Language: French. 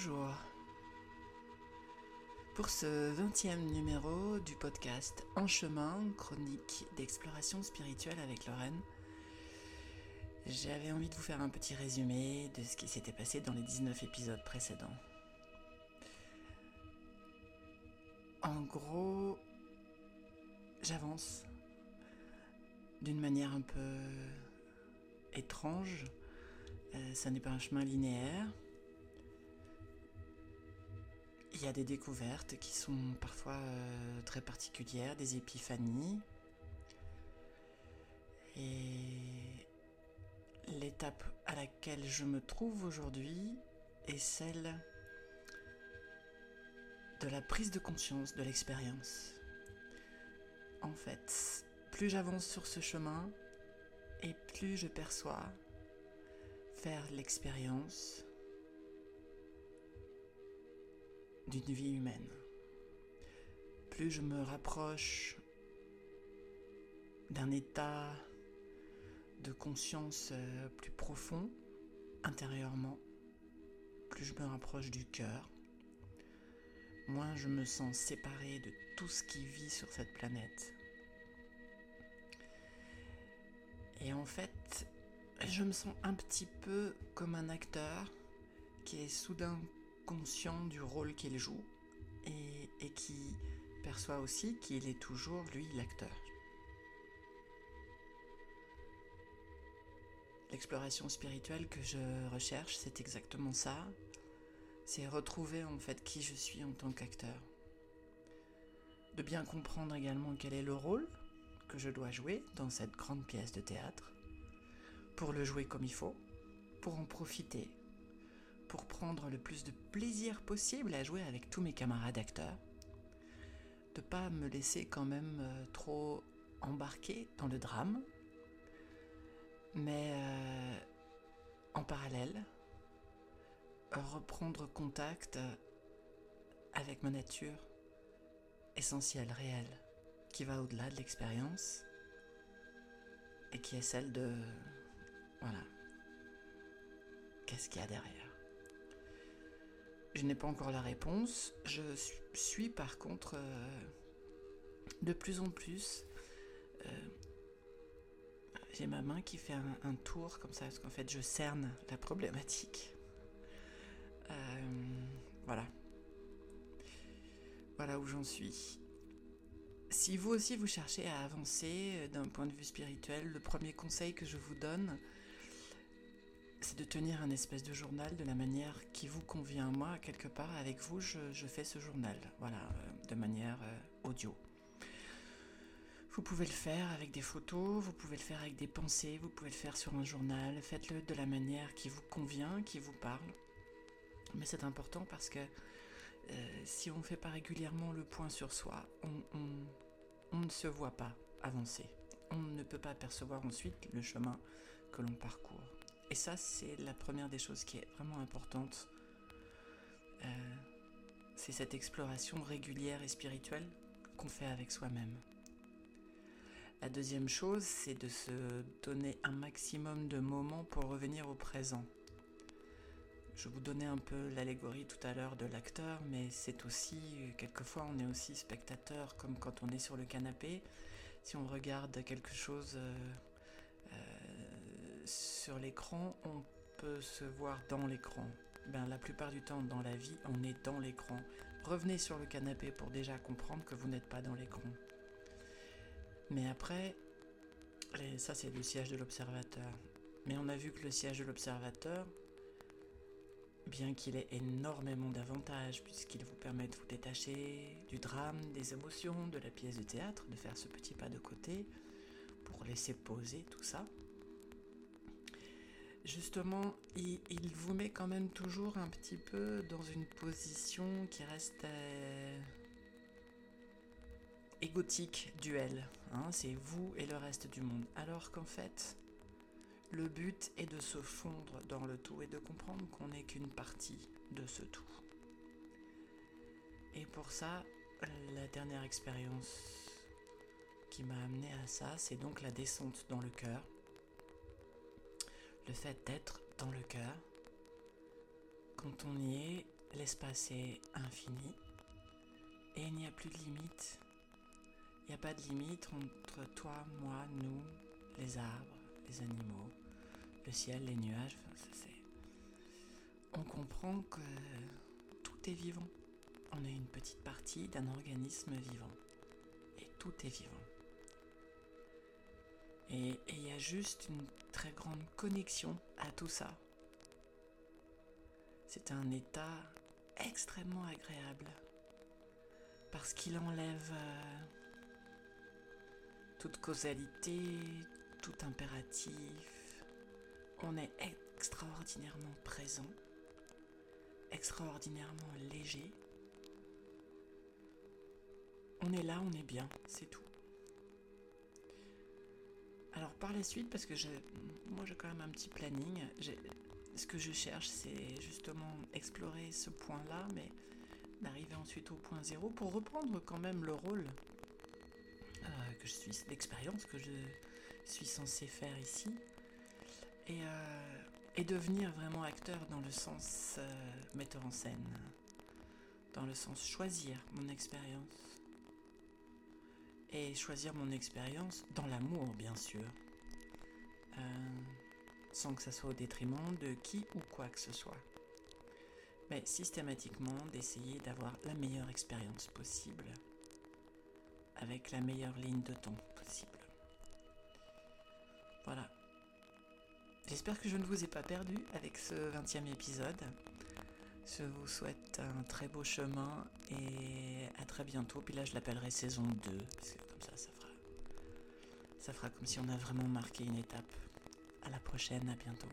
Bonjour. Pour ce 20e numéro du podcast En chemin, chronique d'exploration spirituelle avec Lorraine, j'avais envie de vous faire un petit résumé de ce qui s'était passé dans les 19 épisodes précédents. En gros, j'avance d'une manière un peu étrange. Euh, ça n'est pas un chemin linéaire. Il y a des découvertes qui sont parfois euh, très particulières, des épiphanies. Et l'étape à laquelle je me trouve aujourd'hui est celle de la prise de conscience de l'expérience. En fait, plus j'avance sur ce chemin, et plus je perçois faire l'expérience d'une vie humaine. Plus je me rapproche d'un état de conscience euh, plus profond intérieurement, plus je me rapproche du cœur, moins je me sens séparé de tout ce qui vit sur cette planète. Et en fait, je me sens un petit peu comme un acteur qui est soudain conscient du rôle qu'il joue et, qui perçoit aussi qu'il est toujours, lui, l'acteur. L'exploration spirituelle que je recherche, c'est exactement ça. C'est retrouver en fait qui je suis en tant qu'acteur. De bien comprendre également quel est le rôle que je dois jouer dans cette grande pièce de théâtre, pour le jouer comme il faut, pour en profiter pour prendre le plus de plaisir possible à jouer avec tous mes camarades acteurs, de pas me laisser quand même euh, trop embarquer dans le drame, mais euh, en parallèle, reprendre contact avec ma nature essentielle, réelle, qui va au-delà de l'expérience et qui est celle de... Voilà. Qu'est-ce qu'il y a derrière je n'ai pas encore la réponse. Je suis par contre euh, de plus en plus. Euh, j'ai ma main qui fait un, tour comme ça, parce qu'en fait je cerne la problématique. Euh, voilà. Voilà où j'en suis. Si vous aussi vous cherchez à avancer d'un point de vue spirituel, le premier conseil que je vous donne, c'est de tenir un espèce de journal de la manière qui vous convient. Moi, quelque part, avec vous, je, fais ce journal, voilà, euh, de manière euh, audio. Vous pouvez le faire avec des photos, vous pouvez le faire avec des pensées, vous pouvez le faire sur un journal. Faites-le de la manière qui vous convient, qui vous parle. Mais c'est important parce que euh, si on ne fait pas régulièrement le point sur soi, on ne se voit pas avancer. On ne peut pas percevoir ensuite le chemin que l'on parcourt. Et ça, c'est la première des choses qui est vraiment importante. Euh, c'est cette exploration régulière et spirituelle qu'on fait avec soi-même. La deuxième chose, c'est de se donner un maximum de moments pour revenir au présent. Je vous donnais un peu l'allégorie tout à l'heure de l'acteur, mais c'est aussi, quelquefois, on est aussi spectateur, comme quand on est sur le canapé. Si on regarde quelque chose euh, l'écran, on peut se voir dans l'écran. Ben, la plupart du temps dans la vie, on est dans l'écran. Revenez sur le canapé pour déjà comprendre que vous n'êtes pas dans l'écran. Mais après, ça c'est le siège de l'observateur. Mais on a vu que le siège de l'observateur, bien qu'il ait énormément d'avantages, puisqu'il vous permet de vous détacher du drame, des émotions, de la pièce de théâtre, de faire ce petit pas de côté, pour laisser poser tout ça, justement, il, vous met quand même toujours un petit peu dans une position qui reste euh, égotique, duel. Hein, c'est vous et le reste du monde. Alors qu'en fait, le but est de se fondre dans le tout et de comprendre qu'on n'est qu'une partie de ce tout. Et pour ça, la dernière expérience qui m'a amené à ça, c'est donc la descente dans le cœur le fait d'être dans le cœur, quand on y est, l'espace est infini et il n'y a plus de limite. Il n'y a pas de limite entre toi, moi, nous, les arbres, les animaux, le ciel, les nuages. On comprend que tout est vivant. On est une petite partie d'un organisme vivant. Et tout est vivant. Et il y a juste une très grande connexion à tout ça. C'est un état extrêmement agréable parce qu'il enlève euh, toute causalité, tout impératif. On est extraordinairement présent, extraordinairement léger. On est là, on est bien, c'est tout. Par la suite, parce que moi j'ai quand même un petit planning, ce que je cherche c'est justement explorer ce point-là, mais d'arriver ensuite au point zéro pour reprendre quand même le rôle euh, que je suis, l'expérience que je suis censé faire ici, et, euh, devenir vraiment acteur dans le sens euh, metteur en scène, dans le sens choisir mon expérience et choisir mon expérience dans l'amour, bien sûr, euh, sans que ça soit au détriment de qui ou quoi que ce soit. Mais systématiquement d'essayer d'avoir la meilleure expérience possible, avec la meilleure ligne de ton possible. Voilà. J'espère que je ne vous ai pas perdu avec ce 20e épisode. Je vous souhaite un très beau chemin et à très bientôt. Puis là, je l'appellerai saison 2, parce que comme ça, ça fera, ça fera comme si on a vraiment marqué une étape. À la prochaine, à bientôt.